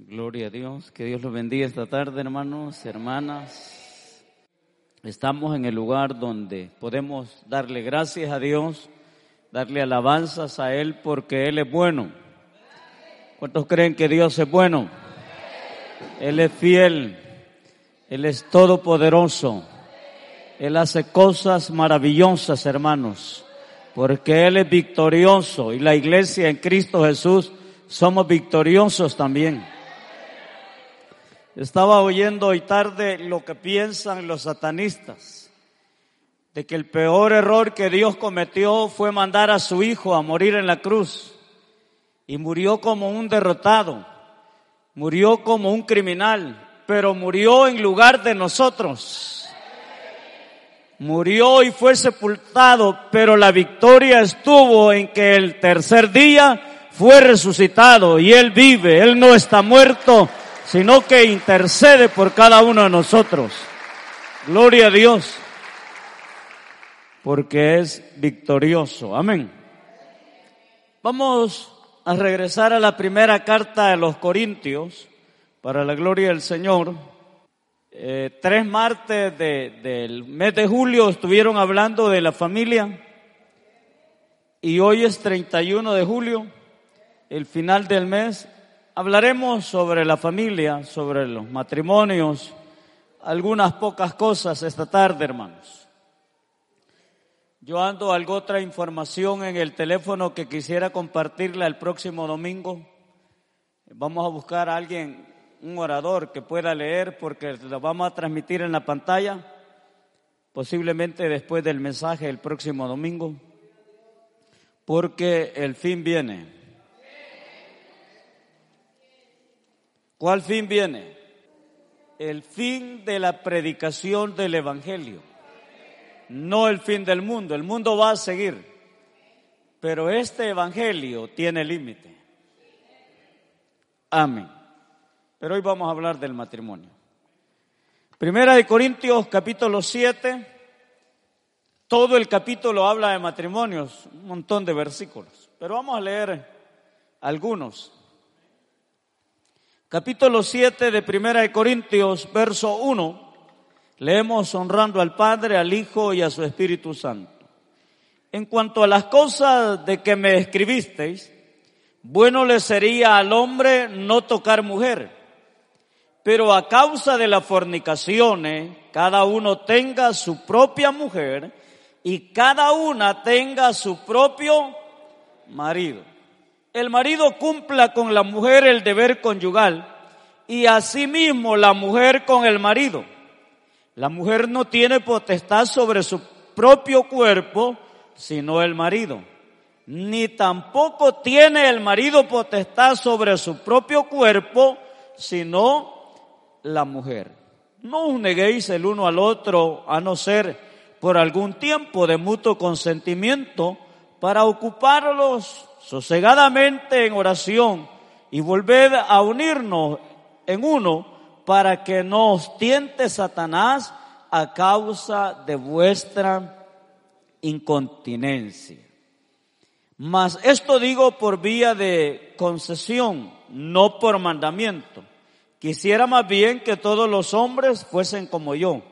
Gloria a Dios, que Dios los bendiga esta tarde, hermanos, hermanas. Estamos en el lugar donde podemos darle gracias a Dios, darle alabanzas a Él porque Él es bueno. ¿Cuántos creen que Dios es bueno? Él es fiel, Él es todopoderoso, Él hace cosas maravillosas, hermanos, porque Él es victorioso y la iglesia en Cristo Jesús somos victoriosos también. Estaba oyendo hoy tarde lo que piensan los satanistas, de que el peor error que Dios cometió fue mandar a su hijo a morir en la cruz. Y murió como un derrotado, murió como un criminal, pero murió en lugar de nosotros. Murió y fue sepultado, pero la victoria estuvo en que el tercer día fue resucitado y Él vive, Él no está muerto, sino que intercede por cada uno de nosotros. Gloria a Dios, porque es victorioso. Amén. Vamos a regresar a la primera carta de los Corintios, para la gloria del Señor. Eh, tres martes del mes de julio estuvieron hablando de la familia y hoy es 31 de julio, el final del mes, Hablaremos sobre la familia, sobre los matrimonios, algunas pocas cosas esta tarde, hermanos. Yo ando algo otra información en el teléfono que quisiera compartirla el próximo domingo. Vamos a buscar a alguien, un orador que pueda leer porque lo vamos a transmitir en la pantalla, posiblemente después del mensaje el próximo domingo, porque el fin viene. ¿Cuál fin viene? El fin de la predicación del Evangelio, no el fin del mundo. El mundo va a seguir, pero este Evangelio tiene límite. Amén. Pero hoy vamos a hablar del matrimonio. Primera de Corintios capítulo 7, todo el capítulo habla de matrimonios, un montón de versículos, pero vamos a leer algunos capítulo 7 de Primera de Corintios, verso 1, leemos honrando al Padre, al Hijo y a su Espíritu Santo. En cuanto a las cosas de que me escribisteis, bueno le sería al hombre no tocar mujer, pero a causa de las fornicaciones, cada uno tenga su propia mujer y cada una tenga su propio marido el marido cumpla con la mujer el deber conyugal y asimismo la mujer con el marido. La mujer no tiene potestad sobre su propio cuerpo, sino el marido. Ni tampoco tiene el marido potestad sobre su propio cuerpo, sino la mujer. No os neguéis el uno al otro, a no ser por algún tiempo de mutuo consentimiento, para ocuparlos sosegadamente en oración y volved a unirnos en uno para que no os tiente Satanás a causa de vuestra incontinencia. Mas esto digo por vía de concesión, no por mandamiento. Quisiera más bien que todos los hombres fuesen como yo,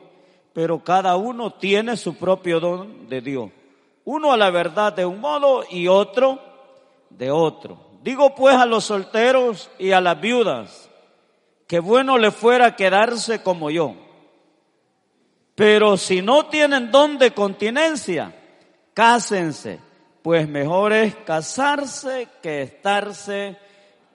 pero cada uno tiene su propio don de Dios. Uno a la verdad de un modo y otro de otro. Digo pues a los solteros y a las viudas, que bueno le fuera quedarse como yo. Pero si no tienen don de continencia, cásense, pues mejor es casarse que estarse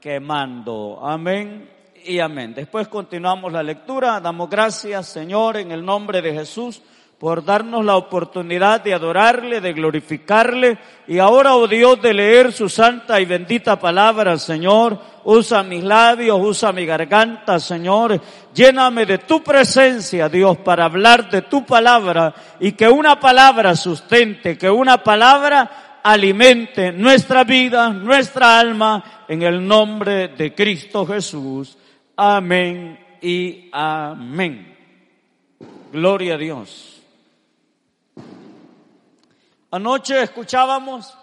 quemando. Amén y amén. Después continuamos la lectura. Damos gracias, Señor, en el nombre de Jesús por darnos la oportunidad de adorarle, de glorificarle. Y ahora, oh Dios, de leer su santa y bendita palabra, Señor. Usa mis labios, usa mi garganta, Señor. Lléname de tu presencia, Dios, para hablar de tu palabra y que una palabra sustente, que una palabra alimente nuestra vida, nuestra alma, en el nombre de Cristo Jesús. Amén y amén. Gloria a Dios. Anoche escuchábamos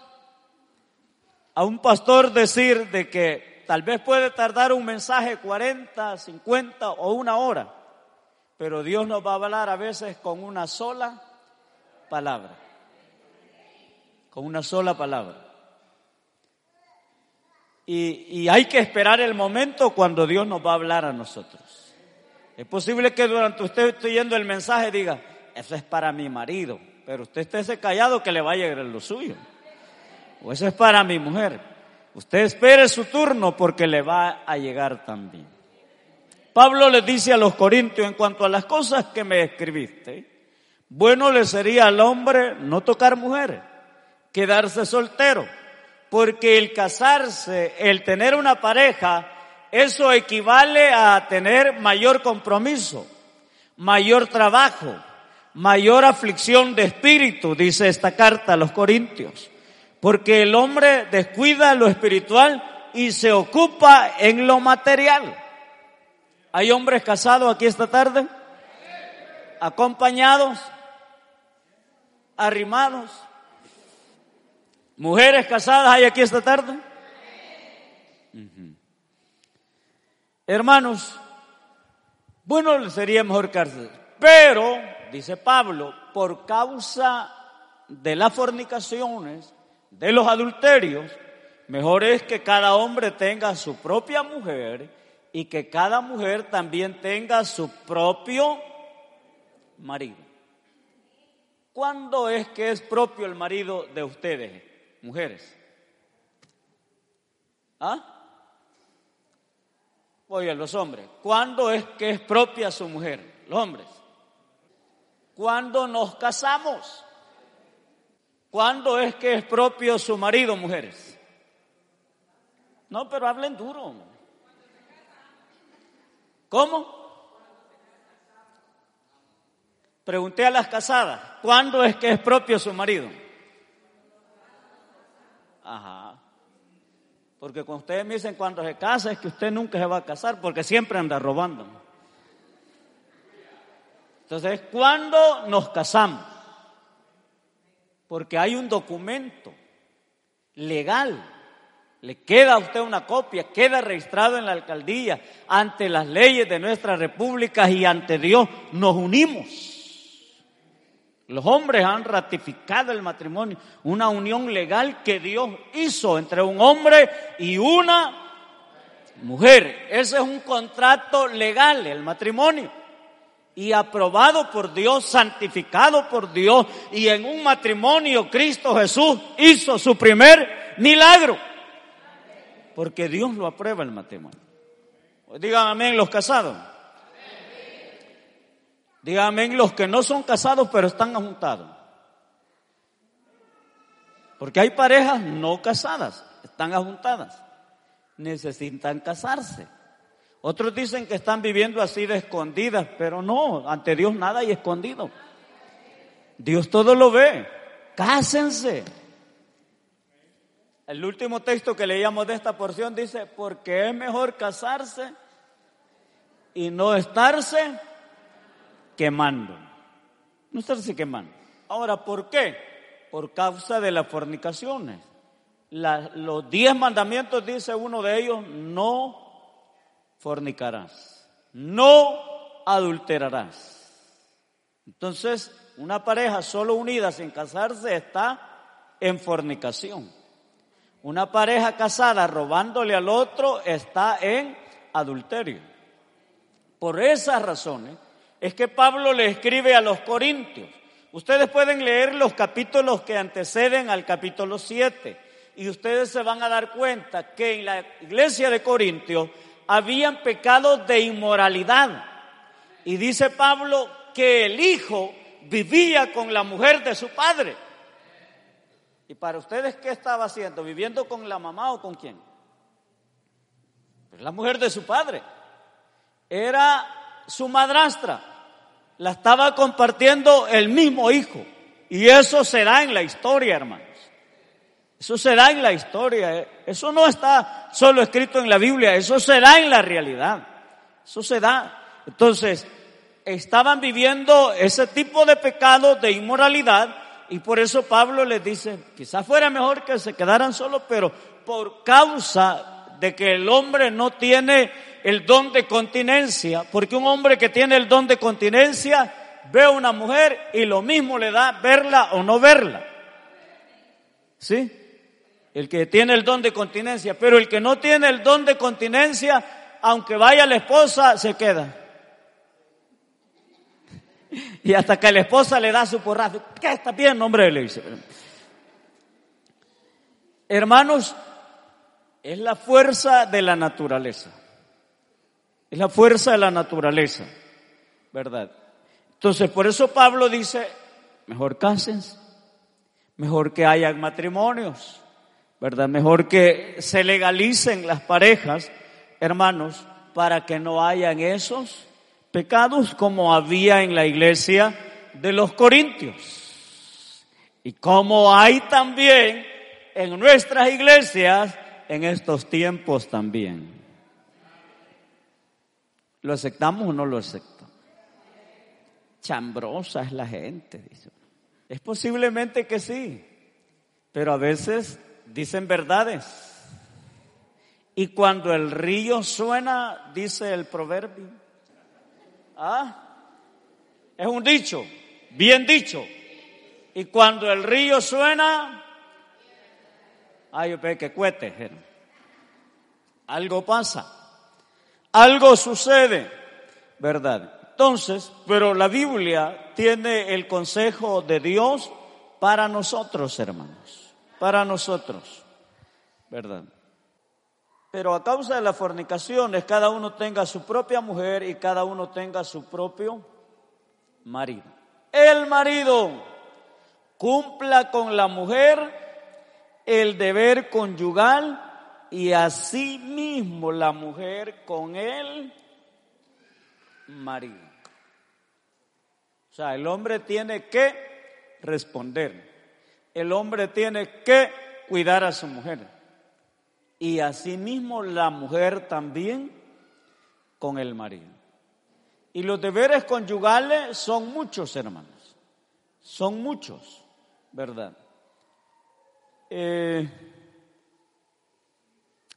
a un pastor decir de que tal vez puede tardar un mensaje 40, 50 o una hora, pero Dios nos va a hablar a veces con una sola palabra. Con una sola palabra. Y, y, hay que esperar el momento cuando Dios nos va a hablar a nosotros. Es posible que durante usted esté yendo el mensaje diga, eso es para mi marido, pero usted esté callado que le va a llegar lo suyo. O eso es para mi mujer. Usted espere su turno porque le va a llegar también. Pablo le dice a los corintios en cuanto a las cosas que me escribiste, bueno le sería al hombre no tocar mujeres, quedarse soltero, porque el casarse, el tener una pareja, eso equivale a tener mayor compromiso, mayor trabajo, mayor aflicción de espíritu, dice esta carta a los Corintios, porque el hombre descuida lo espiritual y se ocupa en lo material. ¿Hay hombres casados aquí esta tarde? ¿Acompañados? ¿Arrimados? ¿Mujeres casadas hay aquí esta tarde? Hermanos, bueno, sería mejor cárcel, pero dice Pablo, por causa de las fornicaciones, de los adulterios, mejor es que cada hombre tenga su propia mujer y que cada mujer también tenga su propio marido. ¿Cuándo es que es propio el marido de ustedes, mujeres? ¿Ah? Oye, los hombres. ¿Cuándo es que es propia su mujer? Los hombres cuando nos casamos. ¿Cuándo es que es propio su marido, mujeres? No, pero hablen duro. ¿Cómo? Pregunté a las casadas, ¿cuándo es que es propio su marido? Ajá. Porque cuando ustedes me dicen cuando se casa es que usted nunca se va a casar porque siempre anda robando. Entonces, ¿cuándo nos casamos? Porque hay un documento legal. Le queda a usted una copia, queda registrado en la alcaldía, ante las leyes de nuestra república y ante Dios nos unimos. Los hombres han ratificado el matrimonio, una unión legal que Dios hizo entre un hombre y una mujer. Ese es un contrato legal, el matrimonio y aprobado por Dios, santificado por Dios. Y en un matrimonio Cristo Jesús hizo su primer milagro. Porque Dios lo aprueba el matrimonio. Digan amén los casados. Digan amén los que no son casados pero están juntados. Porque hay parejas no casadas, están ajuntadas. Necesitan casarse. Otros dicen que están viviendo así de escondidas, pero no, ante Dios nada hay escondido. Dios todo lo ve. Cásense. El último texto que leíamos de esta porción dice, porque es mejor casarse y no estarse quemando. No estarse quemando. Ahora, ¿por qué? Por causa de las fornicaciones. los diez mandamientos, dice uno de ellos, no fornicarás, no adulterarás. Entonces, una pareja solo unida sin casarse está en fornicación. Una pareja casada robándole al otro está en adulterio. Por esas razones es que Pablo le escribe a los corintios. Ustedes pueden leer los capítulos que anteceden al capítulo 7 y ustedes se van a dar cuenta que en la iglesia de Corintios habían pecados de inmoralidad. Y dice Pablo que el Hijo vivía con la mujer de su padre. ¿Y para ustedes qué estaba haciendo? ¿Viviendo con la mamá o con quién? Pues la mujer de su padre. Era su madrastra. La estaba compartiendo el mismo hijo. Y eso será en la historia, hermanos. Eso será en la historia. Eso no está solo escrito en la Biblia, eso será en la realidad. Eso se da. Entonces, estaban viviendo ese tipo de pecado, de inmoralidad, y por eso Pablo les dice, quizás fuera mejor que se quedaran solos, pero por causa de que el hombre no tiene el don de continencia, porque un hombre que tiene el don de continencia ve a una mujer y lo mismo le da verla o no verla. ¿Sí? El que tiene el don de continencia, pero el que no tiene el don de continencia, aunque vaya la esposa, se queda. Y hasta que la esposa le da su porrazo, ¿qué está bien, hombre? Le dice. Hermanos, es la fuerza de la naturaleza. Es la fuerza de la naturaleza, ¿verdad? Entonces, por eso Pablo dice, mejor cásense, mejor que hayan matrimonios, ¿verdad? Mejor que se legalicen las parejas, hermanos, para que no hayan esos pecados como había en la iglesia de los Corintios. Y como hay también en nuestras iglesias en estos tiempos también. ¿Lo aceptamos o no lo aceptamos? Chambrosa es la gente, dice. Es posiblemente que sí, pero a veces dicen verdades. Y cuando el río suena, dice el proverbio, ¿ah? Es un dicho, bien dicho. Y cuando el río suena, Ay, yo que cuete. Algo pasa. Algo sucede. ¿Verdad? Entonces, pero la Biblia tiene el consejo de Dios para nosotros, hermanos. Para nosotros. ¿Verdad? Pero a causa de las fornicaciones, cada uno tenga su propia mujer y cada uno tenga su propio marido. El marido cumpla con la mujer el deber conyugal y así mismo la mujer con el marido. O sea, el hombre tiene que responder. El hombre tiene que cuidar a su mujer. Y así mismo la mujer también con el marido. Y los deberes conyugales son muchos, hermanos. Son muchos, ¿verdad? Eh,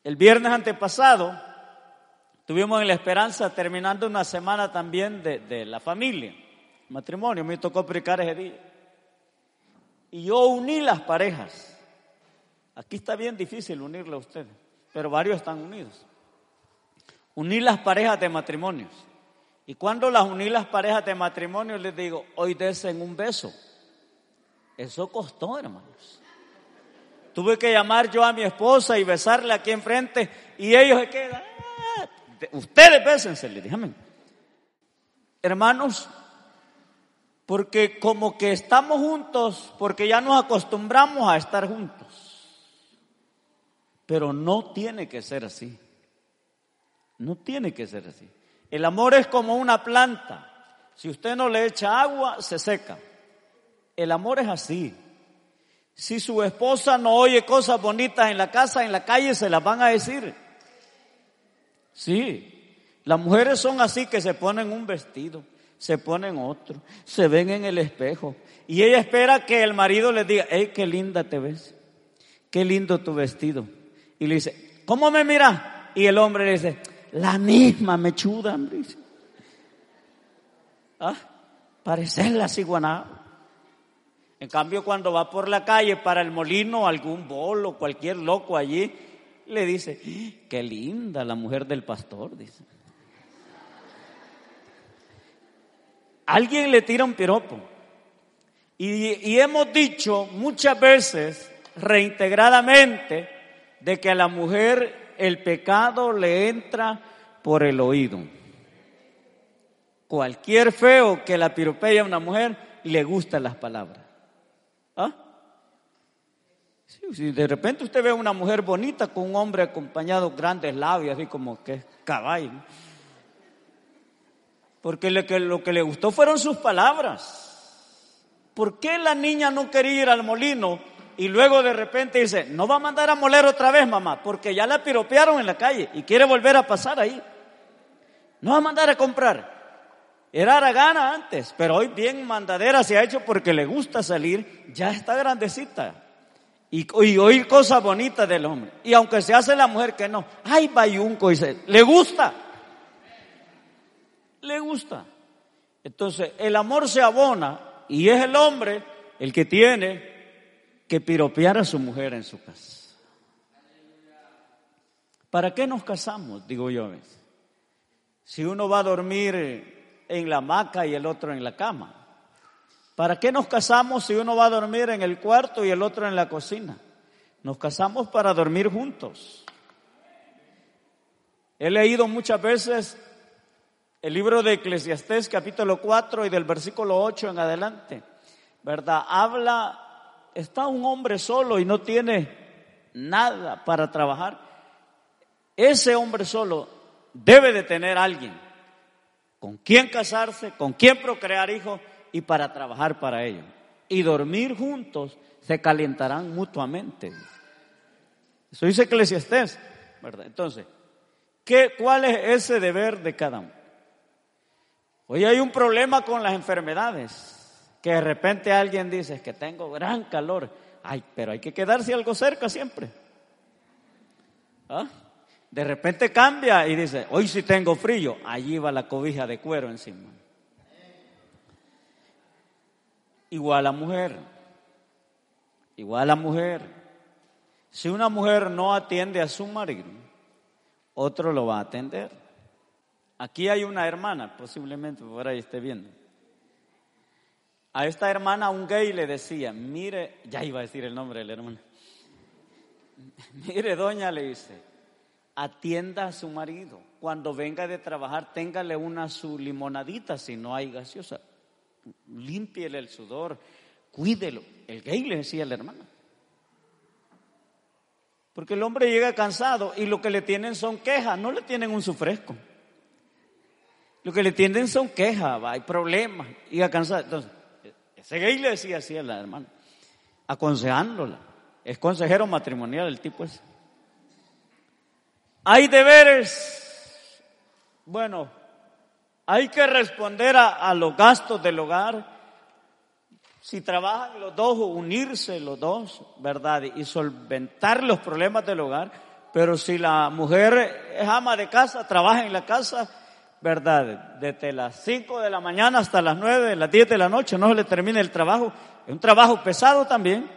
el viernes antepasado tuvimos en la esperanza terminando una semana también de, la familia, matrimonio, me tocó predicar ese día. Y yo uní las parejas. Aquí está bien difícil unirle a ustedes, pero varios están unidos. Uní las parejas de matrimonios. Y cuando las uní las parejas de matrimonio, les digo, hoy desen un beso. Eso costó, hermanos. Tuve que llamar yo a mi esposa y besarle aquí enfrente y ellos se quedan. Ustedes bésense, le dije, Hermanos, porque como que estamos juntos, porque ya nos acostumbramos a estar juntos. Pero no tiene que ser así. No tiene que ser así. El amor es como una planta. Si usted no le echa agua, se seca. El amor es así. Si su esposa no oye cosas bonitas en la casa, en la calle, se las van a decir. Sí, las mujeres son así que se ponen un vestido, se ponen otro, se ven en el espejo. Y ella espera que el marido le diga, hey, qué linda te ves, qué lindo tu vestido. Y le dice, ¿cómo me mira? Y el hombre le dice, la misma mechuda, dice. Ah, parecer la ciguaná. En cambio, cuando va por la calle para el molino, algún bolo, cualquier loco allí, le dice, qué linda la mujer del pastor, dice. Alguien le tira un piropo. Y, hemos dicho muchas veces, reintegradamente, de que a la mujer el pecado le entra por el oído. Cualquier feo que la piropee a una mujer le gustan las palabras. ¿Ah? si de repente usted ve a una mujer bonita con un hombre acompañado grandes labios, así como que es caballo. Porque lo que, le gustó fueron sus palabras. ¿Por qué la niña no quería ir al molino y luego de repente dice, no va a mandar a moler otra vez, mamá, porque ya la piropearon en la calle y quiere volver a pasar ahí? No va a mandar a comprar. Era gana antes, pero hoy bien mandadera se ha hecho porque le gusta salir, ya está grandecita. Y, oír cosas bonitas del hombre. Y aunque se hace la mujer que no, ay, bayunco, dice, le gusta. Le gusta. Entonces, el amor se abona y es el hombre el que tiene que piropear a su mujer en su casa. ¿Para qué nos casamos? Digo yo a veces. Si uno va a dormir en la hamaca y el otro en la cama. ¿Para qué nos casamos si uno va a dormir en el cuarto y el otro en la cocina? Nos casamos para dormir juntos. He leído muchas veces el libro de Eclesiastés capítulo 4 y del versículo 8 en adelante. ¿Verdad? Habla, está un hombre solo y no tiene nada para trabajar. Ese hombre solo debe de tener alguien con quien casarse, con quien procrear hijos y para trabajar para ellos. Y dormir juntos se calentarán mutuamente. Eso dice Eclesiastés, ¿verdad? Entonces, ¿qué, ¿cuál es ese deber de cada uno? Hoy hay un problema con las enfermedades, que de repente alguien dice que tengo gran calor, ay, pero hay que quedarse algo cerca siempre. ¿Ah? De repente cambia y dice, hoy sí tengo frío, allí va la cobija de cuero encima. igual a mujer. Igual a mujer. Si una mujer no atiende a su marido, otro lo va a atender. Aquí hay una hermana, posiblemente por ahí esté viendo. A esta hermana un gay le decía, mire, ya iba a decir el nombre de la hermana. Mire, doña, le dice, atienda a su marido. Cuando venga de trabajar, téngale una su limonadita si no hay gaseosa límpiele el sudor, cuídelo. El gay le decía a la hermana. Porque el hombre llega cansado y lo que le tienen son quejas, no le tienen un sufresco. Lo que le tienen son quejas, hay problemas, y cansado. Entonces, ese gay le decía así a la hermana, aconsejándola. Es consejero matrimonial el tipo ese. Hay deberes, bueno, hay que responder a, los gastos del hogar. Si trabajan los dos, unirse los dos, ¿verdad? Y solventar los problemas del hogar. Pero si la mujer es ama de casa, trabaja en la casa, ¿verdad? Desde las 5 de la mañana hasta las 9, las 10 de la noche, no se le termina el trabajo. Es un trabajo pesado también.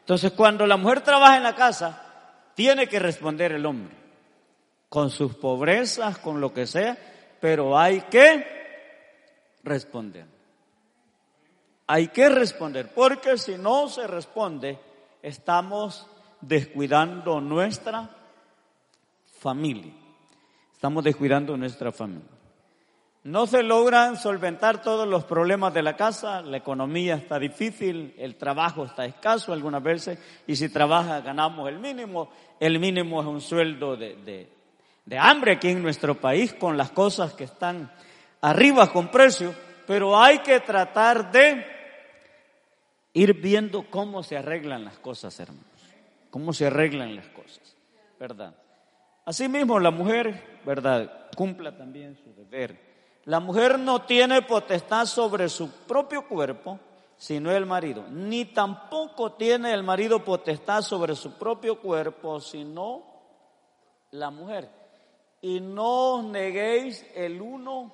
Entonces, cuando la mujer trabaja en la casa, tiene que responder el hombre. Con sus pobrezas, con lo que sea pero hay que responder. Hay que responder, porque si no se responde, estamos descuidando nuestra familia. Estamos descuidando nuestra familia. No se logran solventar todos los problemas de la casa, la economía está difícil, el trabajo está escaso algunas veces, y si trabaja ganamos el mínimo. El mínimo es un sueldo de, de hambre aquí en nuestro país con las cosas que están arriba con precio, pero hay que tratar de ir viendo cómo se arreglan las cosas, hermanos, cómo se arreglan las cosas, ¿verdad? Asimismo, la mujer, ¿verdad? Cumpla también su deber. La mujer no tiene potestad sobre su propio cuerpo, sino el marido. Ni tampoco tiene el marido potestad sobre su propio cuerpo, sino la mujer y no os neguéis el uno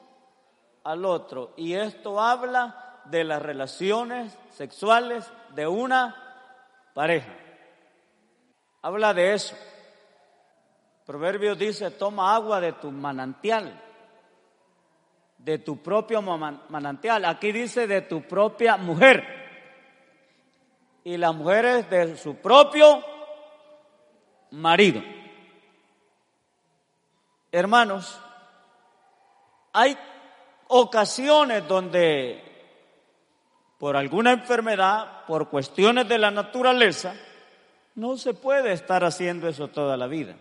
al otro. Y esto habla de las relaciones sexuales de una pareja. Habla de eso. Proverbios dice, toma agua de tu manantial, de tu propio manantial. Aquí dice de tu propia mujer. Y la mujer es de su propio marido. Hermanos, hay ocasiones donde por alguna enfermedad, por cuestiones de la naturaleza, no se puede estar haciendo eso toda la vida.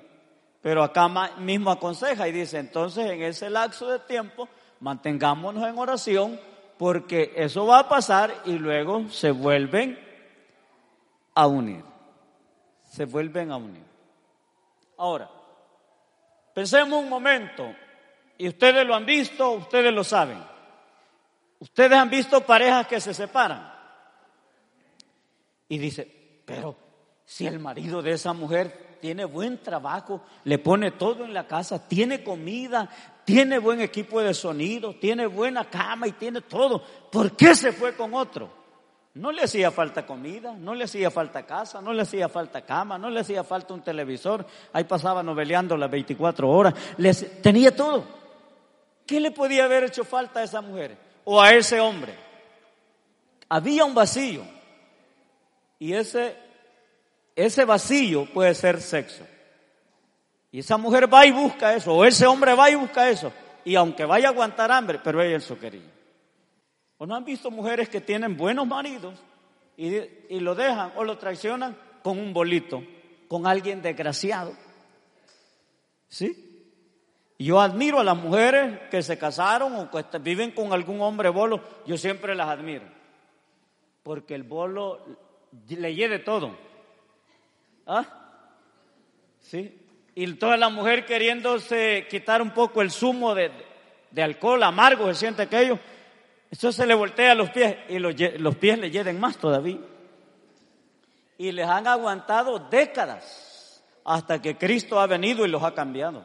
Pero acá mismo aconseja y dice, entonces en ese lapso de tiempo mantengámonos en oración porque eso va a pasar y luego se vuelven a unir. Se vuelven a unir. Ahora, pensemos un momento, y ustedes lo han visto, ustedes lo saben. Ustedes han visto parejas que se separan. Y dice, pero si el marido de esa mujer tiene buen trabajo, le pone todo en la casa, tiene comida, tiene buen equipo de sonido, tiene buena cama y tiene todo, ¿por qué se fue con otro? No le hacía falta comida, no le hacía falta casa, no le hacía falta cama, no le hacía falta un televisor. Ahí pasaba noveleando las 24 horas. tenía todo. ¿Qué le podía haber hecho falta a esa mujer o a ese hombre? Había un vacío. Y ese ese vacío puede ser sexo. Y esa mujer va y busca eso, o ese hombre va y busca eso. Y aunque vaya a aguantar hambre, pero ella eso quería. ¿O no han visto mujeres que tienen buenos maridos y, y lo dejan o lo traicionan con un bolito, con alguien desgraciado? ¿Sí? Yo admiro a las mujeres que se casaron o que viven con algún hombre bolo, yo siempre las admiro. Porque el bolo le lleve todo ¿Ah? ¿Sí? Y toda la mujer queriéndose quitar un poco el zumo de, alcohol amargo, se siente aquello. Eso se le voltea los pies y los, los pies le lleven más todavía. Y les han aguantado décadas hasta que Cristo ha venido y los ha cambiado.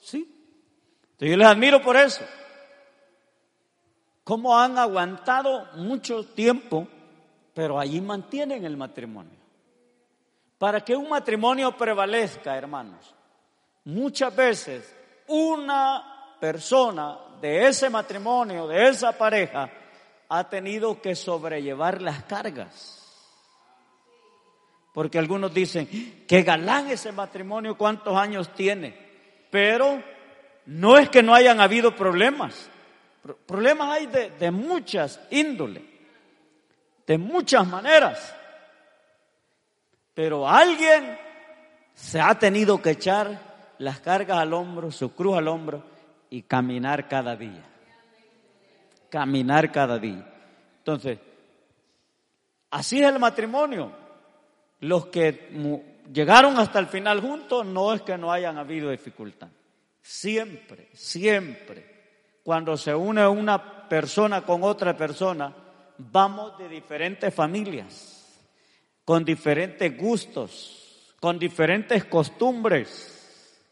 ¿Sí? Entonces yo les admiro por eso. Cómo han aguantado mucho tiempo, pero allí mantienen el matrimonio. Para que un matrimonio prevalezca, hermanos, muchas veces una persona de ese matrimonio, de esa pareja, ha tenido que sobrellevar las cargas. Porque algunos dicen, que galán ese matrimonio, cuántos años tiene. Pero no es que no hayan habido problemas. Problemas hay de, de muchas índoles, de muchas maneras. Pero alguien se ha tenido que echar las cargas al hombro, su cruz al hombro y caminar cada día. Caminar cada día. Entonces, así es el matrimonio. Los que llegaron hasta el final juntos no es que no hayan habido dificultad. Siempre, siempre, cuando se une una persona con otra persona, vamos de diferentes familias con diferentes gustos, con diferentes costumbres.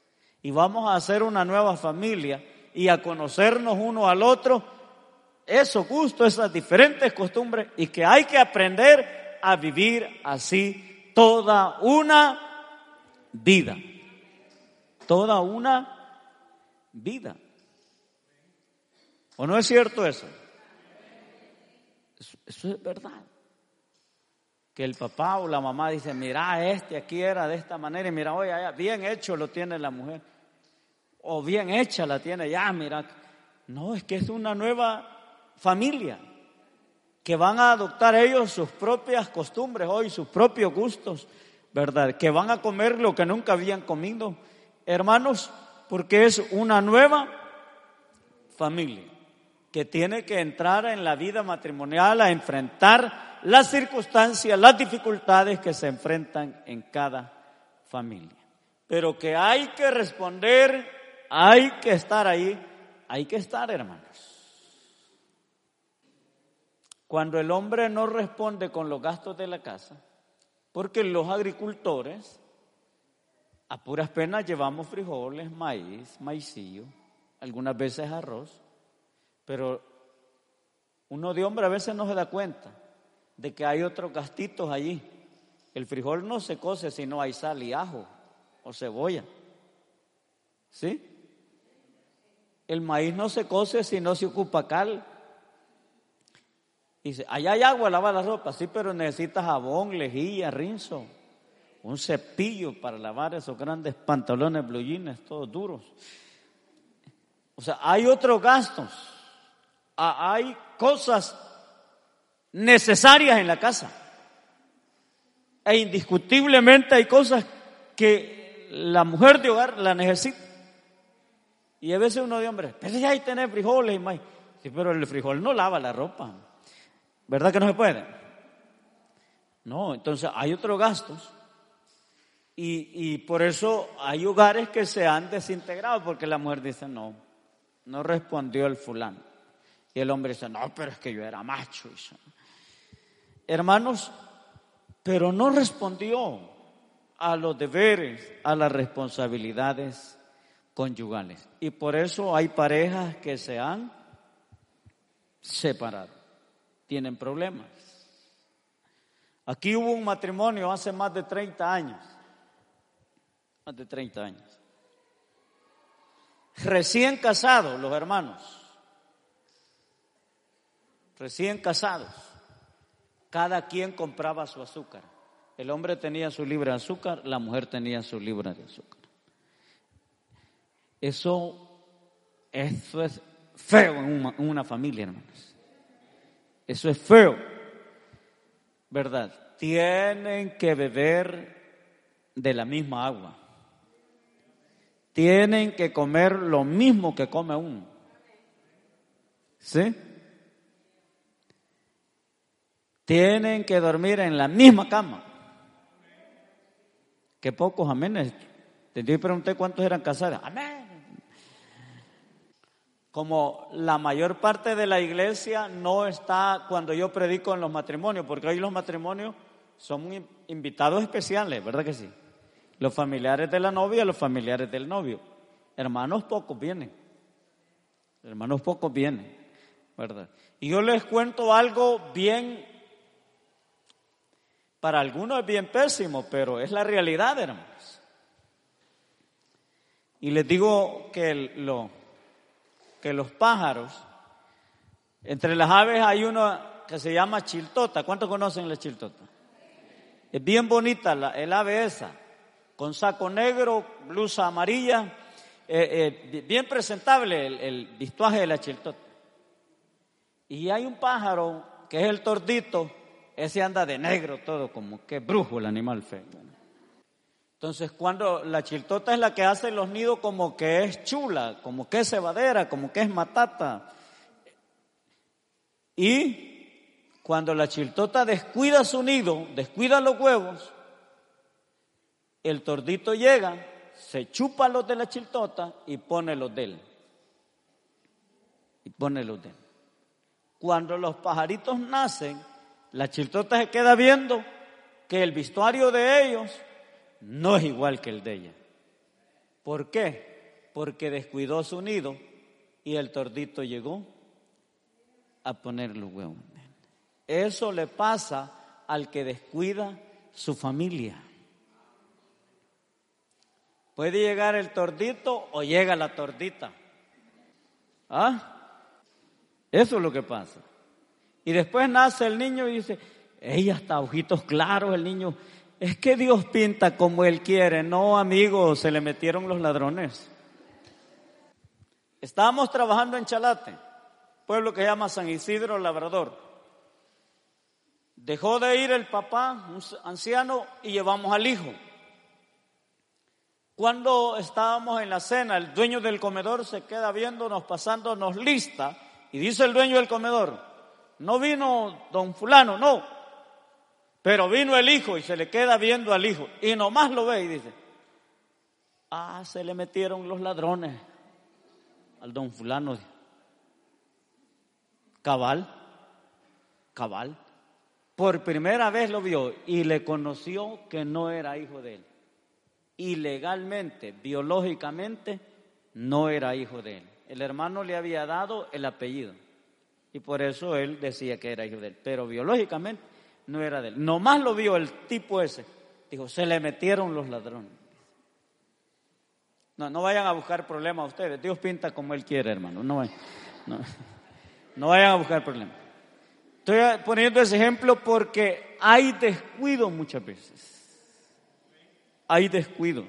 Y vamos a hacer una nueva familia y a conocernos uno al otro, esos gustos, esas diferentes costumbres, y que hay que aprender a vivir así toda una vida. Toda una vida. ¿O no es cierto eso? Eso, eso es verdad que el papá o la mamá dice, mira, este aquí era de esta manera y mira, oye, bien hecho lo tiene la mujer. O bien hecha la tiene ya, mira. No, es que es una nueva familia que van a adoptar ellos sus propias costumbres hoy, sus propios gustos, ¿verdad? Que van a comer lo que nunca habían comido. Hermanos, porque es una nueva familia que tiene que entrar en la vida matrimonial a enfrentar las circunstancias, las dificultades que se enfrentan en cada familia. Pero que hay que responder, hay que estar ahí, hay que estar, hermanos. Cuando el hombre no responde con los gastos de la casa, porque los agricultores a puras penas llevamos frijoles, maíz, maicillo, algunas veces arroz, pero uno de hombre a veces no se da cuenta de que hay otros gastitos allí. El frijol no se cose si no hay sal y ajo o cebolla. ¿Sí? El maíz no se cose si no se ocupa cal. Dice, allá hay agua, lava la ropa, sí, pero necesita jabón, lejilla, rinzo, un cepillo para lavar esos grandes pantalones blue todos duros. O sea, hay otros gastos hay cosas necesarias en la casa. E indiscutiblemente hay cosas que la mujer de hogar la necesita. Y a veces uno de hombre, pero ya tener frijoles y más. Pero el frijol no lava la ropa. ¿Verdad que no se puede? No, entonces hay otros gastos. Y, y por eso hay hogares que se han desintegrado porque la mujer dice, no, no respondió el fulano. Y el hombre dice, no, pero es que yo era macho. Hermanos, pero no respondió a los deberes, a las responsabilidades conyugales. Y por eso hay parejas que se han separado, tienen problemas. Aquí hubo un matrimonio hace más de 30 años, más de 30 años, recién casados los hermanos, recién casados, cada quien compraba su azúcar. El hombre tenía su libra de azúcar, la mujer tenía su libra de azúcar. Eso, eso es feo en una, familia, hermanos. Eso es feo, ¿verdad? Tienen que beber de la misma agua. Tienen que comer lo mismo que come uno. ¿Sí? Tienen que dormir en la misma cama. Que pocos amenes. Te pregunté cuántos eran casados. Amén como la mayor parte de la iglesia no está cuando yo predico en los matrimonios, porque hoy los matrimonios son invitados especiales, ¿verdad que sí? Los familiares de la novia, los familiares del novio. Hermanos pocos vienen. Hermanos pocos vienen, ¿verdad? Y yo les cuento algo bien, para algunos es bien pésimo, pero es la realidad, hermanos. Y les digo que lo, que los pájaros, entre las aves hay uno que se llama chiltota. ¿Cuántos conocen la chiltota? Es bien bonita el ave esa, con saco negro, blusa amarilla, eh, eh, bien presentable el, el vistuaje de la chiltota. Y hay un pájaro que es el tordito, ese anda de negro todo, como que brujo el animal feo. Entonces, cuando la chiltota es la que hace los nidos como que es chula, como que es cebadera, como que es matata. Y cuando la chiltota descuida su nido, descuida los huevos, el tordito llega, se chupa los de la chiltota y pone los de él. Y pone los de él. Cuando los pajaritos nacen, la chiltota se queda viendo que el vestuario de ellos no es igual que el de ella. ¿Por qué? Porque descuidó su nido y el tordito llegó a poner los huevos. Eso le pasa al que descuida su familia. Puede llegar el tordito o llega la tordita. ¿Ah? Eso es lo que pasa. Y después nace el niño y dice, ella está ojitos claros, el niño es que Dios pinta como Él quiere. No, amigos, se le metieron los ladrones. Estábamos trabajando en Chalate, pueblo que se llama San Isidro Labrador. Dejó de ir el papá, un anciano, y llevamos al hijo. Cuando estábamos en la cena, el dueño del comedor se queda viéndonos, pasándonos lista, y dice el dueño del comedor, no vino don fulano, no, pero vino el hijo y se le queda viendo al hijo y nomás lo ve y dice, ah, se le metieron los ladrones al don fulano. Cabal, cabal. Por primera vez lo vio y le conoció que no era hijo de él. Y legalmente, biológicamente, no era hijo de él. El hermano le había dado el apellido y por eso él decía que era hijo de él. Pero biológicamente no era de él. Nomás lo vio el tipo ese. Dijo, se le metieron los ladrones. No, no vayan a buscar problemas ustedes. Dios pinta como Él quiere, hermano. No, no, no vayan a buscar problemas. Estoy poniendo ese ejemplo porque hay descuidos muchas veces. Hay descuidos.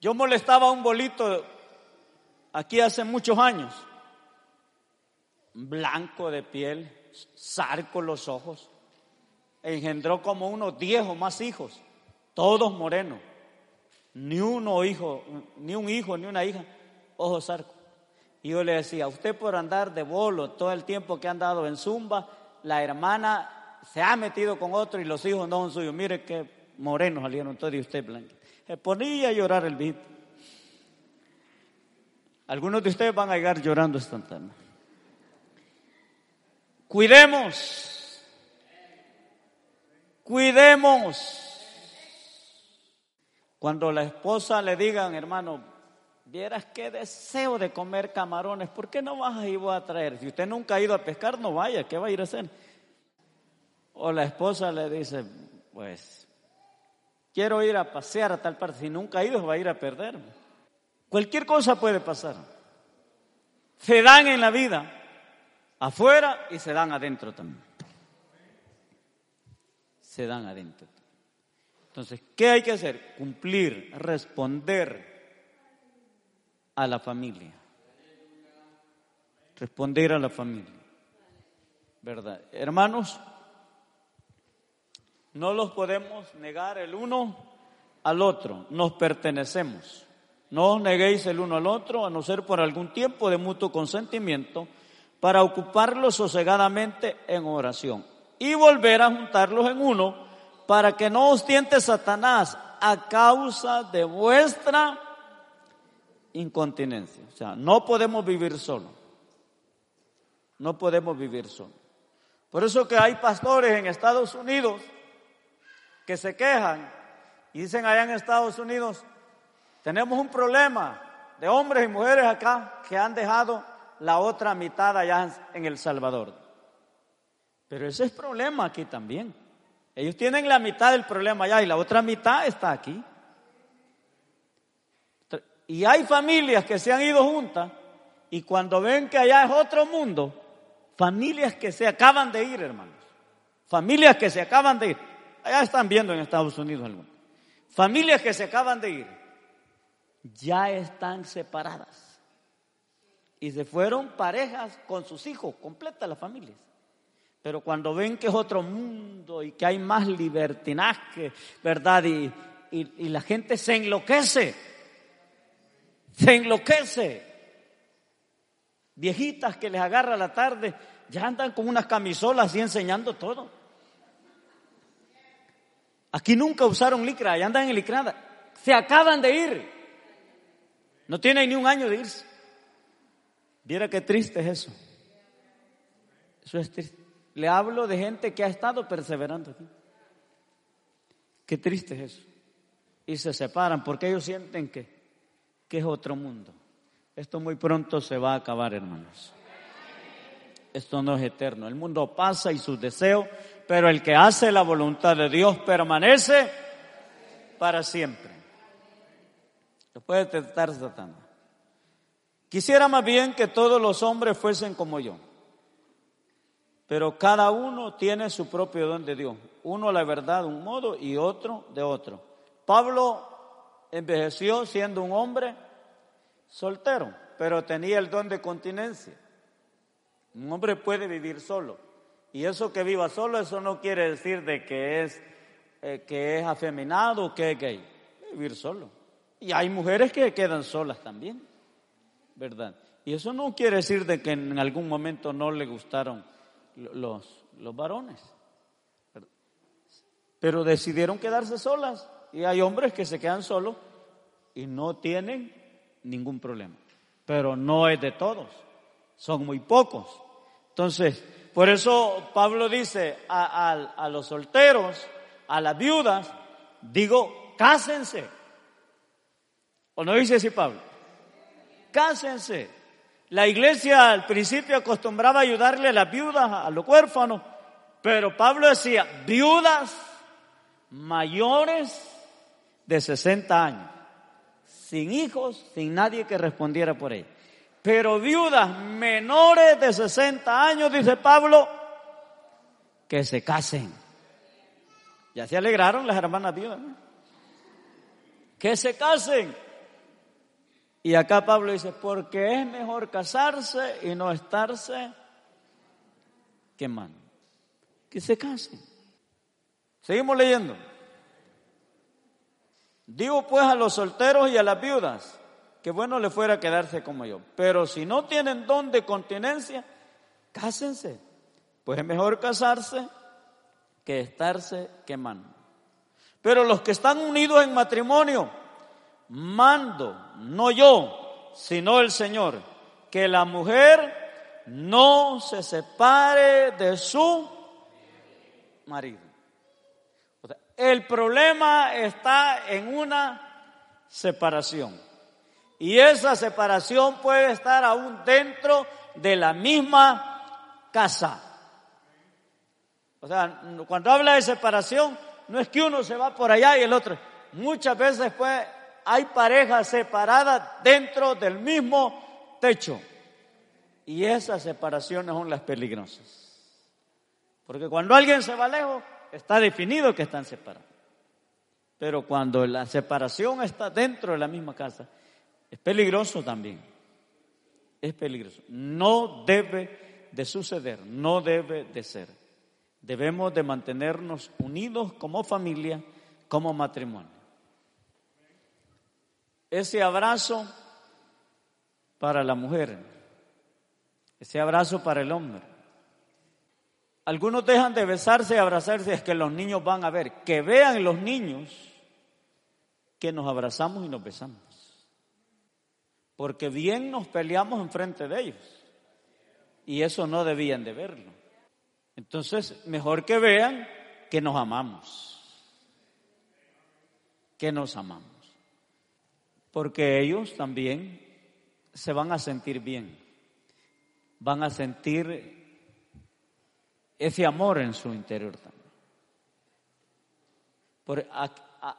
Yo molestaba a un bolito aquí hace muchos años, blanco de piel, zarco los ojos, engendró como unos diez o más hijos, todos morenos, ni uno hijo, ni un hijo, ni una hija, ojos zarco. Y yo le decía, usted por andar de bolo todo el tiempo que ha andado en Zumba, la hermana se ha metido con otro y los hijos no son suyos. Mire qué morenos salieron todos y usted blanco. Se ponía a llorar el viejito. Algunos de ustedes van a llegar llorando instantáneo. Cuidemos. Cuidemos. Cuando la esposa le digan, hermano, vieras qué deseo de comer camarones, ¿por qué no vas a ir a traer? Si usted nunca ha ido a pescar, no vaya, ¿qué va a ir a hacer? O la esposa le dice, pues, quiero ir a pasear a tal parte, si nunca ha ido va a ir a perder. Cualquier cosa puede pasar. Se dan en la vida afuera y se dan adentro también. Se dan adentro. Entonces, ¿qué hay que hacer? Cumplir, responder a la familia. Responder a la familia. ¿Verdad? Hermanos, no los podemos negar el uno al otro, nos pertenecemos. No os neguéis el uno al otro, a no ser por algún tiempo de mutuo consentimiento, para ocuparlos sosegadamente en oración y volver a juntarlos en uno, para que no os tiente Satanás a causa de vuestra incontinencia. O sea, no podemos vivir solo. No podemos vivir solo. Por eso que hay pastores en Estados Unidos que se quejan y dicen allá en Estados Unidos, tenemos un problema de hombres y mujeres acá que han dejado la otra mitad allá en El Salvador. Pero ese es problema aquí también. Ellos tienen la mitad del problema allá y la otra mitad está aquí. Y hay familias que se han ido juntas y cuando ven que allá es otro mundo, familias que se acaban de ir, hermanos. Familias que se acaban de ir. Allá están viendo en Estados Unidos algunos. Familias que se acaban de ir. Ya están separadas. Y se fueron parejas con sus hijos, completas las familias. Pero cuando ven que es otro mundo y que hay más libertinaje, ¿verdad? Y, y la gente se enloquece se enloquece. Viejitas que les agarra la tarde, ya andan con unas camisolas y enseñando todo. Aquí nunca usaron licra, ya andan en licrada. Se acaban de ir. No tienen ni un año de irse. Viera qué triste es eso. Eso es triste. Le hablo de gente que ha estado perseverando aquí. Qué triste es eso. Y se separan porque ellos sienten que que es otro mundo. Esto muy pronto se va a acabar, hermanos. Esto no es eterno. El mundo pasa y sus deseos, pero el que hace la voluntad de Dios permanece para siempre. Lo puede tentar Satanás. Quisiera más bien que todos los hombres fuesen como yo. Pero cada uno tiene su propio don de Dios. Uno la verdad de un modo y otro de otro. Pablo envejeció siendo un hombre soltero, pero tenía el don de continencia. Un hombre puede vivir solo. Y eso que viva solo, eso no quiere decir de que es, eh, que es afeminado que es gay. Vivir solo. Y hay mujeres que quedan solas también, ¿verdad? Y eso no quiere decir de que en algún momento no le gustaron los, los varones. Pero decidieron quedarse solas. Y hay hombres que se quedan solos y no tienen ningún problema. Pero no es de todos, son muy pocos. Entonces, por eso Pablo dice a, los solteros, a las viudas, digo, cásense. ¿O no dice así Pablo? Cásense. La iglesia al principio acostumbraba ayudarle a las viudas, a los huérfanos, pero Pablo decía, viudas mayores de 60 años, sin hijos, sin nadie que respondiera por ella. Pero viudas menores de 60 años, dice Pablo, que se casen. Ya se alegraron las hermanas viudas. Que se casen. Y acá Pablo dice, porque es mejor casarse y no estarse quemando. Que se casen. Seguimos leyendo. Digo pues a los solteros y a las viudas, que bueno le fuera quedarse como yo. Pero si no tienen don de continencia, cásense. Pues es mejor casarse que estarse quemando. Pero los que están unidos en matrimonio, mando, no yo, sino el Señor, que la mujer no se separe de su marido. el problema está en una separación. Y esa separación puede estar aún dentro de la misma casa. O sea, cuando habla de separación, no es que uno se va por allá y el otro. Muchas veces pues, hay parejas separadas dentro del mismo techo. Y esas separaciones son las peligrosas. Porque cuando alguien se va lejos, está definido que están separados. Pero cuando la separación está dentro de la misma casa, es peligroso también. Es peligroso. No debe de suceder, no debe de ser. Debemos de mantenernos unidos como familia, como matrimonio. Ese abrazo para la mujer, ese abrazo para el hombre. Algunos dejan de besarse y abrazarse, es que los niños van a ver, que vean los niños que nos abrazamos y nos besamos. Porque bien nos peleamos enfrente de ellos. Y eso no debían de verlo. Entonces, mejor que vean que nos amamos. Que nos amamos. Porque ellos también se van a sentir bien. Van a sentir ese amor en su interior también. Por,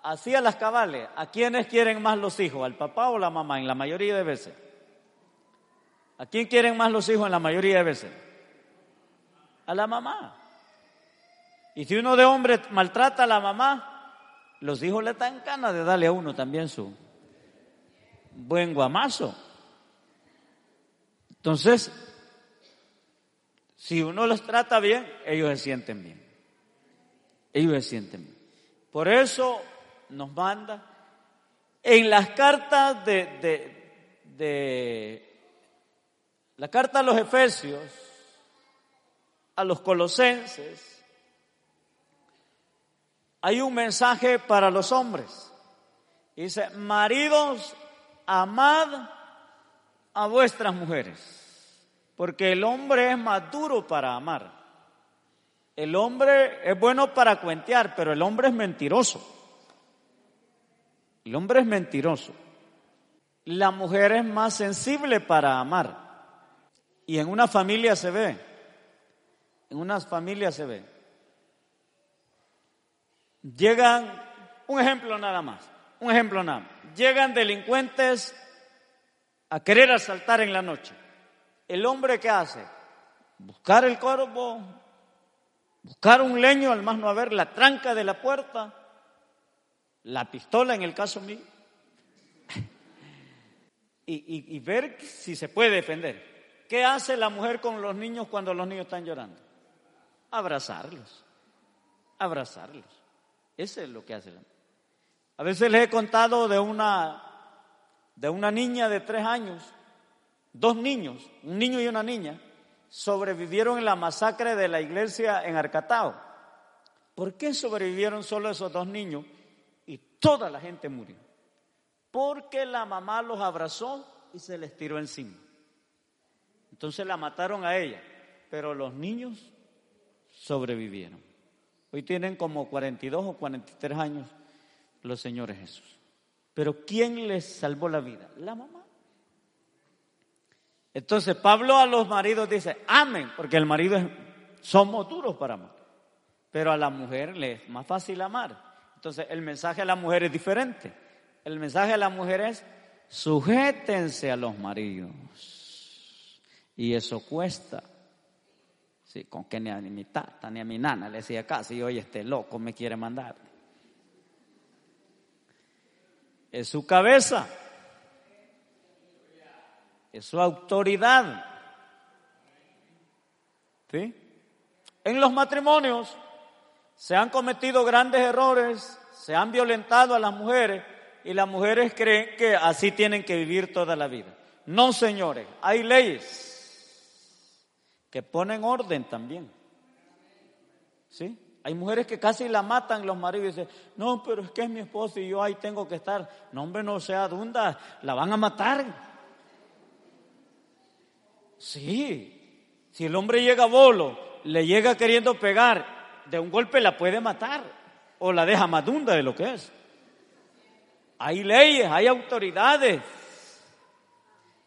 así a las cabales, ¿a quiénes quieren más los hijos? ¿Al papá o la mamá? En la mayoría de veces. ¿A quién quieren más los hijos en la mayoría de veces? A la mamá. Y si uno de hombre maltrata a la mamá, los hijos le dan ganas de darle a uno también su buen guamazo. Entonces, si uno los trata bien, ellos se sienten bien. Ellos se sienten bien. Por eso nos manda en las cartas de, de, de la carta a los Efesios, a los Colosenses, hay un mensaje para los hombres. Dice, maridos, amad a vuestras mujeres porque el hombre es más duro para amar. El hombre es bueno para cuentear, pero el hombre es mentiroso. El hombre es mentiroso. La mujer es más sensible para amar. Y en una familia se ve. En unas familias se ve. Llegan, un ejemplo nada más, un ejemplo nada. Llegan delincuentes a querer asaltar en la noche el hombre que hace? Buscar el corvo, buscar un leño, al más no haber la tranca de la puerta, la pistola en el caso mío, y, y ver si se puede defender. ¿Qué hace la mujer con los niños cuando los niños están llorando? Abrazarlos, abrazarlos. Eso es lo que hace la mujer. A veces les he contado de una, de una niña de tres años Dos niños, un niño y una niña, sobrevivieron en la masacre de la iglesia en Arcatao. ¿Por qué sobrevivieron solo esos dos niños y toda la gente murió? Porque la mamá los abrazó y se les tiró encima. Entonces la mataron a ella, pero los niños sobrevivieron. Hoy tienen como 42 o 43 años los señores Jesús. Pero ¿quién les salvó la vida? La mamá. Entonces Pablo a los maridos dice, amen, porque el marido es, somos duros para amar. Pero a la mujer le es más fácil amar. Entonces el mensaje a la mujer es diferente. El mensaje a la mujer es, sujétense a los maridos. Y eso cuesta. Sí, con que ni a mi tata ni a mi nana le decía casi, hoy este loco me quiere mandar. Es su cabeza. es su autoridad. ¿Sí? En los matrimonios se han cometido grandes errores, se han violentado a las mujeres y las mujeres creen que así tienen que vivir toda la vida. No, señores, hay leyes que ponen orden también. ¿Sí? Hay mujeres que casi la matan los maridos y dicen, no, pero es que es mi esposo y yo ahí tengo que estar. No, hombre, no sea dunda, la van a matar. Sí, si el hombre llega bolo, le llega queriendo pegar, de un golpe la puede matar o la deja más dunda de lo que es. Hay leyes, hay autoridades.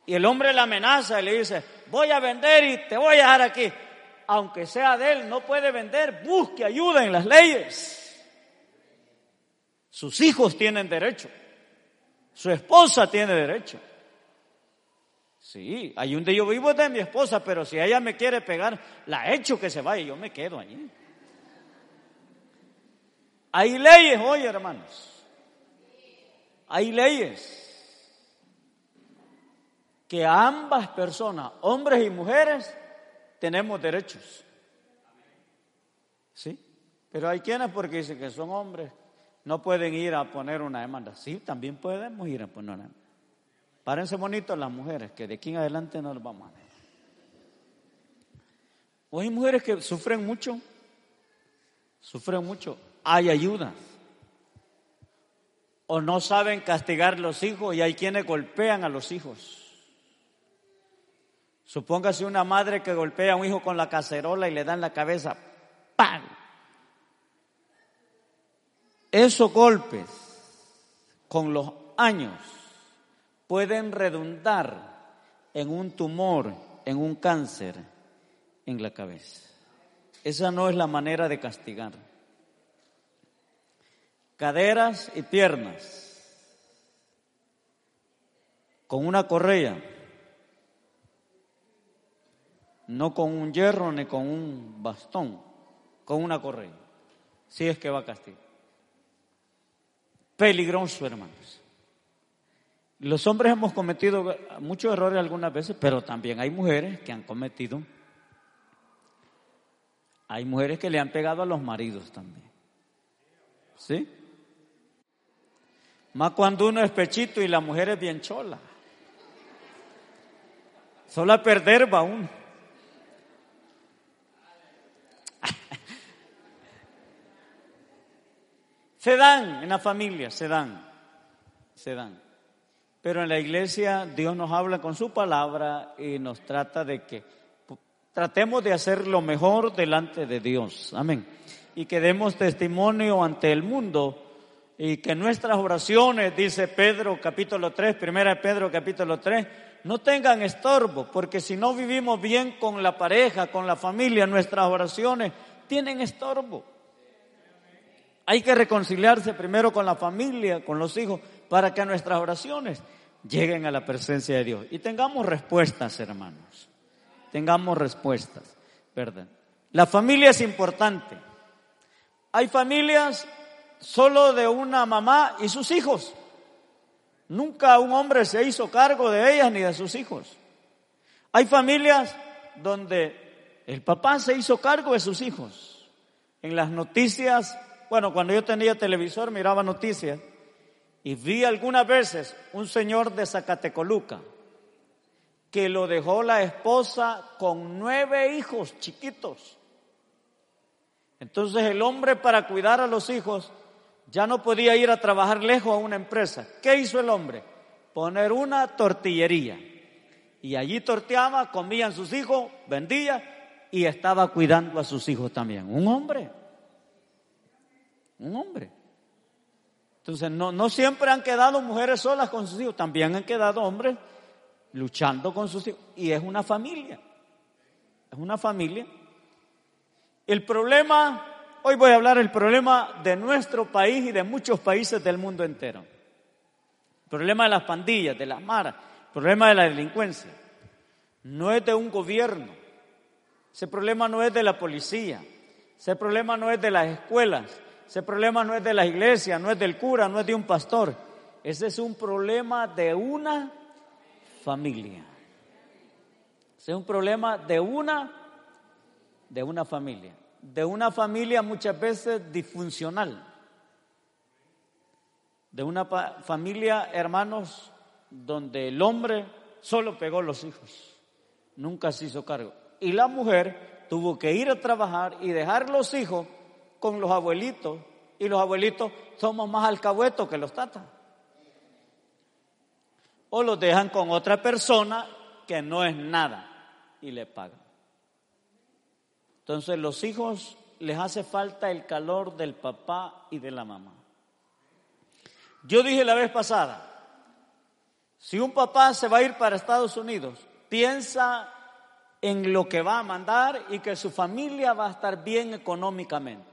Y el hombre la amenaza y le dice, voy a vender y te voy a dejar aquí aunque sea de él, no puede vender, busque ayuda en las leyes. Sus hijos tienen derecho. Su esposa tiene derecho. Sí, hay un día yo vivo de mi esposa, pero si ella me quiere pegar, la hecho que se vaya yo me quedo allí. Hay leyes hoy, hermanos. Hay leyes que ambas personas, hombres y mujeres, tenemos derechos. ¿Sí? Pero hay quienes porque dicen que son hombres no pueden ir a poner una demanda. Sí, también podemos ir a poner una demanda. Párense bonitos las mujeres, que de aquí en adelante no los vamos a ver. O hay mujeres que sufren mucho, sufren mucho, hay ayuda. O no saben castigar los hijos y hay quienes golpean a los hijos. Supóngase una madre que golpea a un hijo con la cacerola y le da en la cabeza, ¡pam! Esos golpes con los años pueden redundar en un tumor, en un cáncer en la cabeza. Esa no es la manera de castigar. Caderas y piernas con una correa no con un hierro ni con un bastón, con una correa, si es que va a castigar. Peligroso, hermanos. Los hombres hemos cometido muchos errores algunas veces, pero también hay mujeres que han cometido. Hay mujeres que le han pegado a los maridos también. ¿Sí? Más cuando uno es pechito y la mujer es bien chola. Solo a perder va uno. Se dan en la familia, se dan, se dan. Pero en la iglesia Dios nos habla con su palabra y nos trata de que tratemos de hacer lo mejor delante de Dios. Amén. Y que demos testimonio ante el mundo y que nuestras oraciones, dice Pedro capítulo 3, primera Pedro capítulo 3, no tengan estorbo, porque si no vivimos bien con la pareja, con la familia, nuestras oraciones tienen estorbo. Hay que reconciliarse primero con la familia, con los hijos, para que nuestras oraciones lleguen a la presencia de Dios. Y tengamos respuestas, hermanos. Tengamos respuestas, ¿verdad? La familia es importante. Hay familias solo de una mamá y sus hijos. Nunca un hombre se hizo cargo de ellas ni de sus hijos. Hay familias donde el papá se hizo cargo de sus hijos. En las noticias bueno, cuando yo tenía televisor miraba noticias y vi algunas veces un señor de Zacatecoluca que lo dejó la esposa con nueve hijos chiquitos. Entonces el hombre para cuidar a los hijos ya no podía ir a trabajar lejos a una empresa. ¿Qué hizo el hombre? Poner una tortillería. Y allí torteaba, comían sus hijos, vendía y estaba cuidando a sus hijos también. Un hombre un hombre. Entonces, no, no siempre han quedado mujeres solas con sus hijos, también han quedado hombres luchando con sus hijos. Y es una familia. Es una familia. El problema, hoy voy a hablar del problema de nuestro país y de muchos países del mundo entero. El problema de las pandillas, de las maras, el problema de la delincuencia. No es de un gobierno. Ese problema no es de la policía. Ese problema no es de las escuelas. Ese problema no es de la iglesia, no es del cura, no es de un pastor. Ese es un problema de una familia. es un problema de una, de una familia, de una familia muchas veces disfuncional, de una familia, hermanos, donde el hombre solo pegó los hijos, nunca se hizo cargo. Y la mujer tuvo que ir a trabajar y dejar los hijos con los abuelitos, y los abuelitos somos más alcahuetos que los tatas. O los dejan con otra persona que no es nada y le pagan. Entonces los hijos les hace falta el calor del papá y de la mamá. Yo dije la vez pasada, si un papá se va a ir para Estados Unidos, piensa en lo que va a mandar y que su familia va a estar bien económicamente.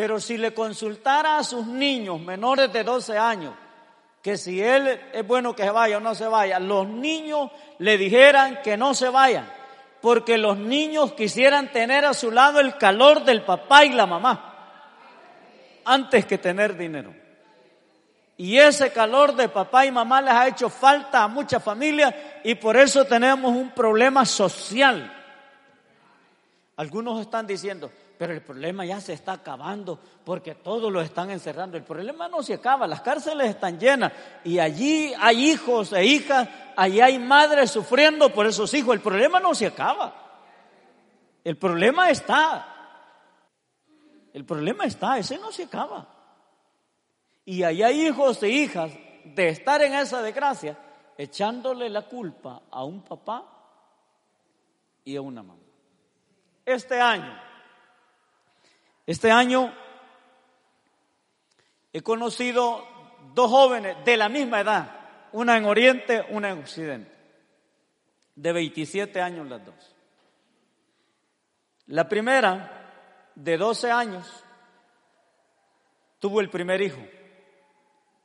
Pero si le consultara a sus niños menores de 12 años que si él es bueno que se vaya o no se vaya, los niños le dijeran que no se vayan, porque los niños quisieran tener a su lado el calor del papá y la mamá, antes que tener dinero. Y ese calor de papá y mamá les ha hecho falta a muchas familias y por eso tenemos un problema social. Algunos están diciendo, pero el problema ya se está acabando porque todos lo están encerrando. El problema no se acaba, las cárceles están llenas y allí hay hijos e hijas, allí hay madres sufriendo por esos hijos. El problema no se acaba. El problema está. El problema está, ese no se acaba. Y allá hay hijos e hijas de estar en esa desgracia, echándole la culpa a un papá y a una mamá. Este año, este año he conocido dos jóvenes de la misma edad, una en Oriente, una en Occidente, de 27 años las dos. La primera, de 12 años, tuvo el primer hijo.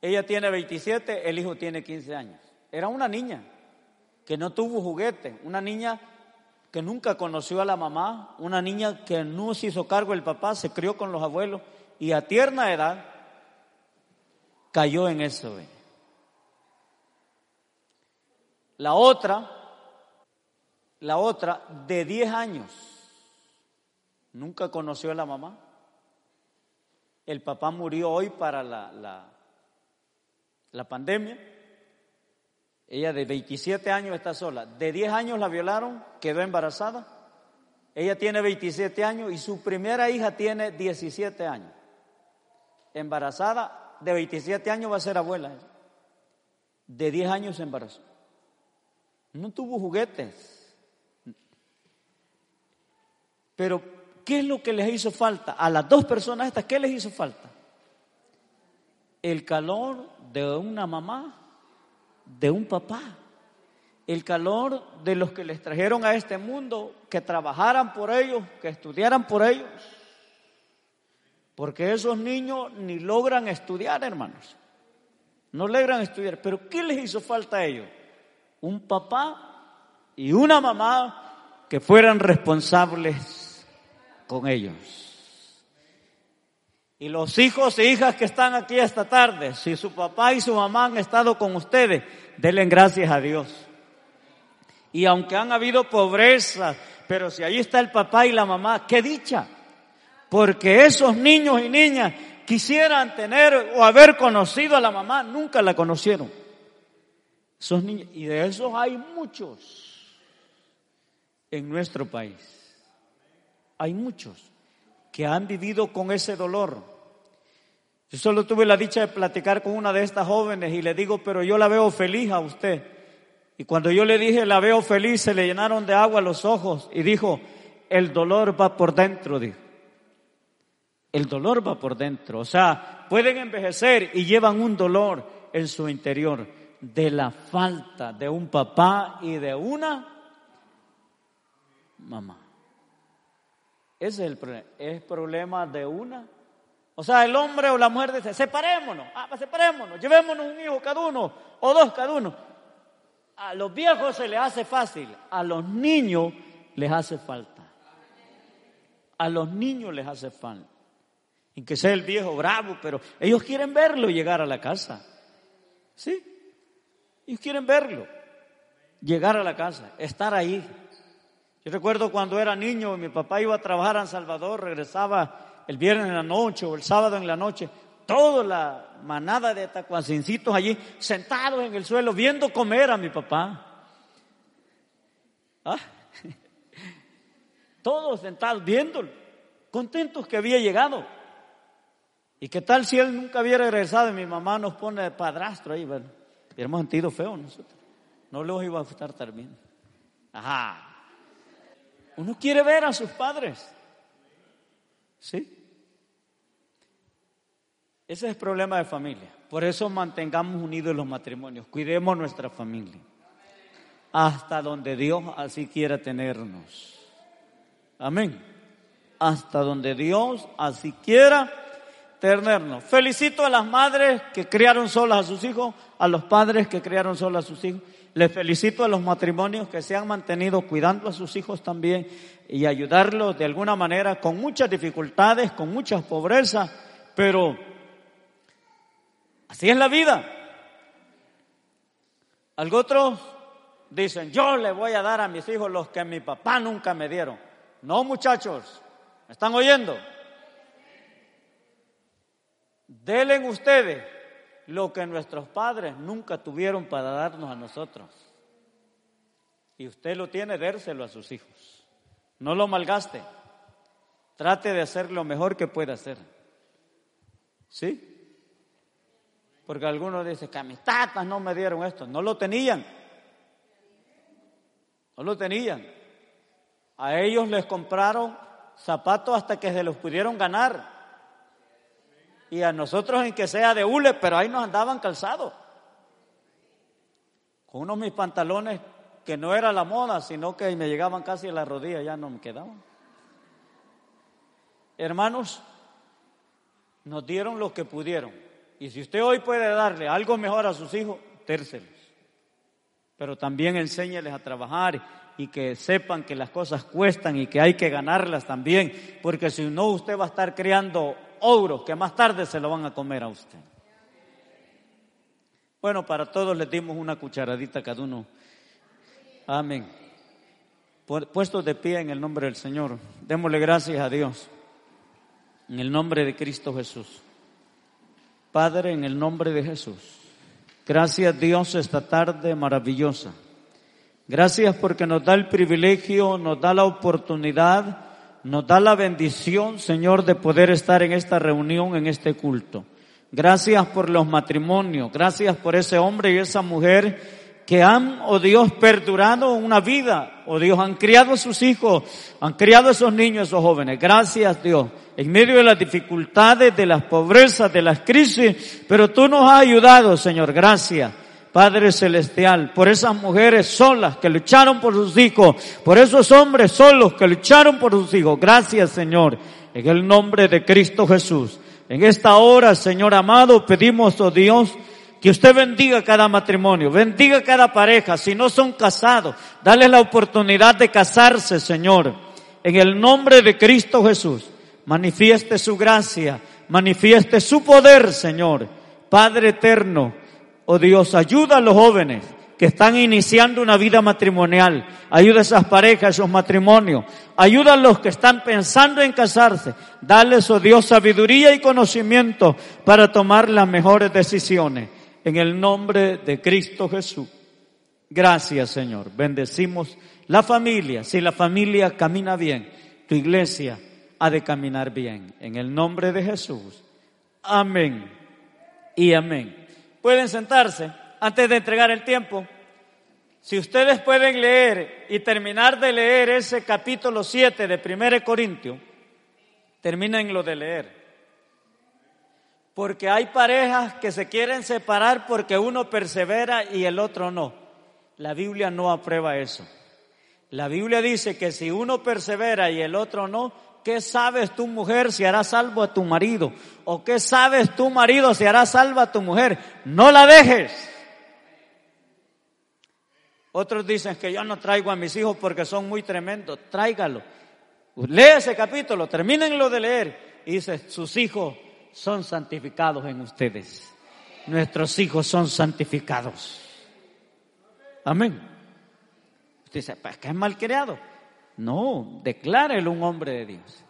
Ella tiene 27, el hijo tiene 15 años. Era una niña que no tuvo juguete, una niña que nunca conoció a la mamá, una niña que no se hizo cargo del papá, se crió con los abuelos y a tierna edad cayó en eso. La otra, la otra de 10 años, nunca conoció a la mamá. El papá murió hoy para la, la la pandemia. Ella de 27 años está sola. De 10 años la violaron, quedó embarazada. Ella tiene 27 años y su primera hija tiene 17 años. Embarazada, de 27 años va a ser abuela. De 10 años se embarazó. No tuvo juguetes. Pero, ¿qué es lo que les hizo falta? A las dos personas estas, ¿qué les hizo falta? El calor de una mamá, de un papá, el calor de los que les trajeron a este mundo, que trabajaran por ellos, que estudiaran por ellos. Porque esos niños ni logran estudiar, hermanos. No logran estudiar. Pero ¿qué les hizo falta a ellos? Un papá y una mamá que fueran responsables con ellos. Y los hijos e hijas que están aquí esta tarde, si su papá y su mamá han estado con ustedes, denle gracias a Dios. Y aunque han habido pobreza, pero si ahí está el papá y la mamá, qué dicha. Porque esos niños y niñas quisieran tener o haber conocido a la mamá, nunca la conocieron. Esos niños, y de esos hay muchos en nuestro país. Hay muchos que han vivido con ese dolor. Yo solo tuve la dicha de platicar con una de estas jóvenes y le digo, pero yo la veo feliz a usted. Y cuando yo le dije, la veo feliz, se le llenaron de agua los ojos y dijo, el dolor va por dentro, dijo. El dolor va por dentro. O sea, pueden envejecer y llevan un dolor en su interior de la falta de un papá y de una mamá. Ese es el problema. Es problema de una. O sea, el hombre o la mujer dice, separémonos, ah, pues separémonos, llevémonos un hijo cada uno o dos cada uno. A los viejos se les hace fácil, a los niños les hace falta. A los niños les hace falta. Y que sea el viejo bravo, pero ellos quieren verlo llegar a la casa. ¿Sí? Ellos quieren verlo. llegar a la casa, estar ahí. Yo recuerdo cuando era niño, mi papá iba a trabajar a San Salvador, regresaba el viernes en la noche o el sábado en la noche, toda la manada de tacuacincitos allí, sentados en el suelo, viendo comer a mi papá. ¿Ah? Todos sentados, viéndolo, contentos que había llegado. ¿Y qué tal si él nunca hubiera regresado y mi mamá nos pone de padrastro ahí? Bueno, hubiéramos sentido feo nosotros. No los iba a gustar también. Ajá. Uno quiere ver a sus padres. ¿Sí? Ese es el problema de familia. Por eso mantengamos unidos los matrimonios. Cuidemos nuestra familia. Hasta donde Dios así quiera tenernos. Amén. Hasta donde Dios así quiera tenernos. Felicito a las madres que criaron solas a sus hijos, a los padres que criaron solas a sus hijos. Les felicito a los matrimonios que se han mantenido cuidando a sus hijos también y ayudarlos de alguna manera con muchas dificultades, con muchas pobrezas, pero así es la vida. Algo otros dicen, yo le voy a dar a mis hijos los que mi papá nunca me dieron. No muchachos, ¿me están oyendo? Delen ustedes lo que nuestros padres nunca tuvieron para darnos a nosotros. Y usted lo tiene, dérselo a sus hijos. No lo malgaste. Trate de hacer lo mejor que pueda hacer. ¿Sí? Porque algunos dicen que a tatas no me dieron esto. No lo tenían. No lo tenían. A ellos les compraron zapatos hasta que se los pudieron ganar y a nosotros en que sea de hule, pero ahí nos andaban calzados. Con unos mis pantalones que no era la moda, sino que me llegaban casi a la rodilla, ya no me quedaban. Hermanos, nos dieron lo que pudieron. Y si usted hoy puede darle algo mejor a sus hijos, tércelos. Pero también enséñeles a trabajar y que sepan que las cosas cuestan y que hay que ganarlas también, porque si no usted va a estar creando ogros que más tarde se lo van a comer a usted. Bueno, para todos les dimos una cucharadita cada uno. Amén. Puestos de pie en el nombre del Señor, démosle gracias a Dios. En el nombre de Cristo Jesús. Padre, en el nombre de Jesús. Gracias Dios esta tarde maravillosa. Gracias porque nos da el privilegio, nos da la oportunidad nos da la bendición, Señor, de poder estar en esta reunión, en este culto. Gracias por los matrimonios, gracias por ese hombre y esa mujer que han, oh Dios, perdurado una vida, oh Dios, han criado a sus hijos, han criado a esos niños, esos jóvenes. Gracias Dios, en medio de las dificultades, de las pobrezas, de las crisis, pero tú nos has ayudado, Señor, gracias. Padre Celestial, por esas mujeres solas que lucharon por sus hijos, por esos hombres solos que lucharon por sus hijos. Gracias, Señor, en el nombre de Cristo Jesús. En esta hora, Señor amado, pedimos, oh Dios, que usted bendiga cada matrimonio, bendiga cada pareja. Si no son casados, dale la oportunidad de casarse, Señor. En el nombre de Cristo Jesús, manifieste su gracia, manifieste su poder, Señor. Padre eterno, Oh Dios, ayuda a los jóvenes que están iniciando una vida matrimonial. Ayuda a esas parejas, esos matrimonios. Ayuda a los que están pensando en casarse. Dales, oh Dios, sabiduría y conocimiento para tomar las mejores decisiones. En el nombre de Cristo Jesús. Gracias, Señor. Bendecimos la familia. Si la familia camina bien, tu iglesia ha de caminar bien. En el nombre de Jesús. Amén y amén. Pueden sentarse antes de entregar el tiempo. Si ustedes pueden leer y terminar de leer ese capítulo 7 de 1 Corintios, terminen lo de leer. Porque hay parejas que se quieren separar porque uno persevera y el otro no. La Biblia no aprueba eso. La Biblia dice que si uno persevera y el otro no, ¿Qué sabes tu mujer si hará salvo a tu marido? ¿O qué sabes tu marido si hará salvo a tu mujer? No la dejes. Otros dicen que yo no traigo a mis hijos porque son muy tremendos. Tráigalo. Lee ese capítulo, termínenlo de leer. Y dice, sus hijos son santificados en ustedes. Nuestros hijos son santificados. Amén. dice, pues que es mal creado. No, declárelo un hombre de Dios.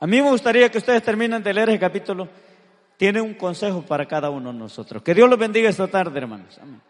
A mí me gustaría que ustedes terminen de leer el capítulo. Tiene un consejo para cada uno de nosotros. Que Dios los bendiga esta tarde, hermanos. Amén.